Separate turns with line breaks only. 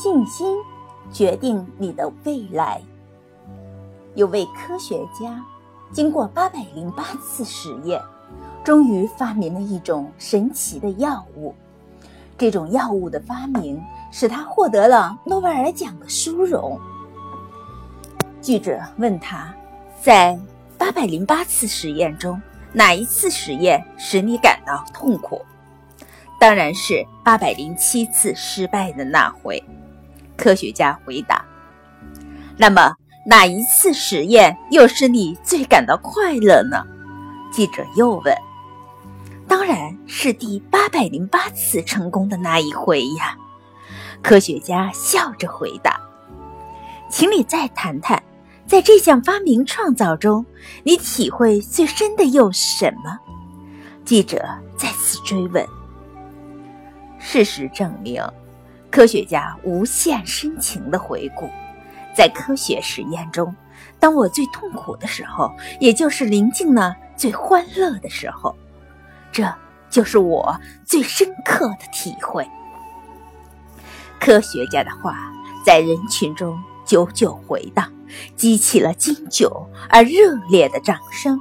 信心决定你的未来。有位科学家，经过八百零八次实验，终于发明了一种神奇的药物。这种药物的发明使他获得了诺贝尔奖的殊荣。记者问他，在八百零八次实验中，哪一次实验使你感到痛苦？当然是八百零七次失败的那回。科学家回答。那么，哪一次实验又使你最感到快乐呢？记者又问。当然是第八百零八次成功的那一回呀！科学家笑着回答。请你再谈谈，在这项发明创造中，你体会最深的又是什么？记者再次追问。事实证明，科学家无限深情的回顾，在科学实验中，当我最痛苦的时候，也就是临近了最欢乐的时候，这就是我最深刻的体会。科学家的话在人群中久久回荡，激起了经久而热烈的掌声。